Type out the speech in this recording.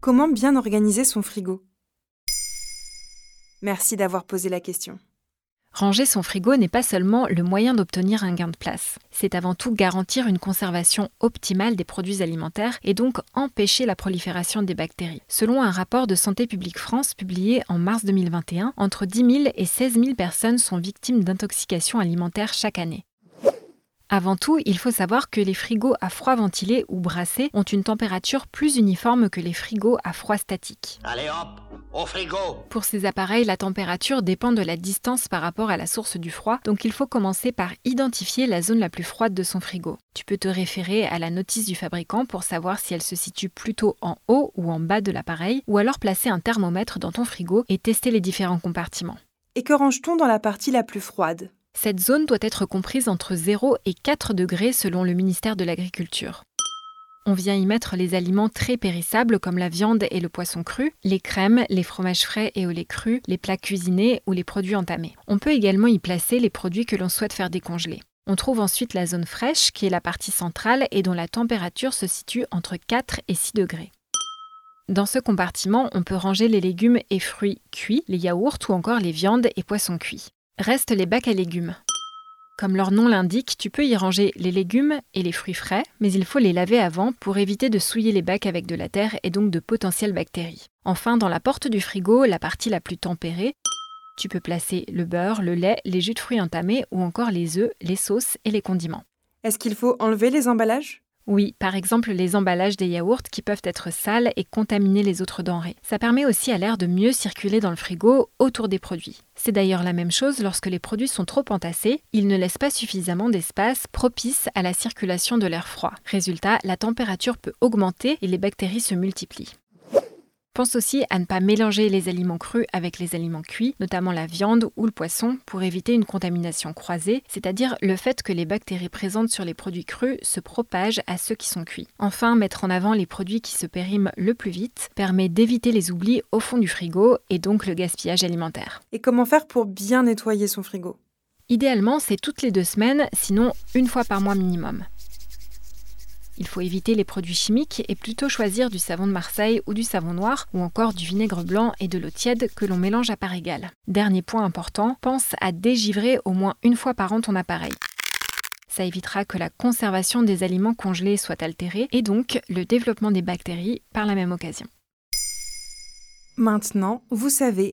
Comment bien organiser son frigo? Merci d'avoir posé la question. Ranger son frigo n'est pas seulement le moyen d'obtenir un gain de place, c'est avant tout garantir une conservation optimale des produits alimentaires et donc empêcher la prolifération des bactéries. Selon un rapport de Santé publique France publié en mars 2021, entre 10 000 et 16 000 personnes sont victimes d'intoxication alimentaire chaque année. Avant tout, il faut savoir que les frigos à froid ventilé ou brassé ont une température plus uniforme que les frigos à froid statique. Allez hop, au frigo Pour ces appareils, la température dépend de la distance par rapport à la source du froid, donc il faut commencer par identifier la zone la plus froide de son frigo. Tu peux te référer à la notice du fabricant pour savoir si elle se situe plutôt en haut ou en bas de l'appareil, ou alors placer un thermomètre dans ton frigo et tester les différents compartiments. Et que range-t-on dans la partie la plus froide? Cette zone doit être comprise entre 0 et 4 degrés selon le ministère de l'Agriculture. On vient y mettre les aliments très périssables comme la viande et le poisson cru, les crèmes, les fromages frais et au lait cru, les plats cuisinés ou les produits entamés. On peut également y placer les produits que l'on souhaite faire décongeler. On trouve ensuite la zone fraîche qui est la partie centrale et dont la température se situe entre 4 et 6 degrés. Dans ce compartiment, on peut ranger les légumes et fruits cuits, les yaourts ou encore les viandes et poissons cuits. Restent les bacs à légumes. Comme leur nom l'indique, tu peux y ranger les légumes et les fruits frais, mais il faut les laver avant pour éviter de souiller les bacs avec de la terre et donc de potentielles bactéries. Enfin, dans la porte du frigo, la partie la plus tempérée, tu peux placer le beurre, le lait, les jus de fruits entamés ou encore les œufs, les sauces et les condiments. Est-ce qu'il faut enlever les emballages? Oui, par exemple les emballages des yaourts qui peuvent être sales et contaminer les autres denrées. Ça permet aussi à l'air de mieux circuler dans le frigo autour des produits. C'est d'ailleurs la même chose lorsque les produits sont trop entassés, ils ne laissent pas suffisamment d'espace propice à la circulation de l'air froid. Résultat, la température peut augmenter et les bactéries se multiplient. Pense aussi à ne pas mélanger les aliments crus avec les aliments cuits, notamment la viande ou le poisson, pour éviter une contamination croisée, c'est-à-dire le fait que les bactéries présentes sur les produits crus se propagent à ceux qui sont cuits. Enfin, mettre en avant les produits qui se périment le plus vite permet d'éviter les oublis au fond du frigo et donc le gaspillage alimentaire. Et comment faire pour bien nettoyer son frigo? Idéalement, c'est toutes les deux semaines, sinon une fois par mois minimum. Il faut éviter les produits chimiques et plutôt choisir du savon de Marseille ou du savon noir ou encore du vinaigre blanc et de l'eau tiède que l'on mélange à part égale. Dernier point important, pense à dégivrer au moins une fois par an ton appareil. Ça évitera que la conservation des aliments congelés soit altérée et donc le développement des bactéries par la même occasion. Maintenant, vous savez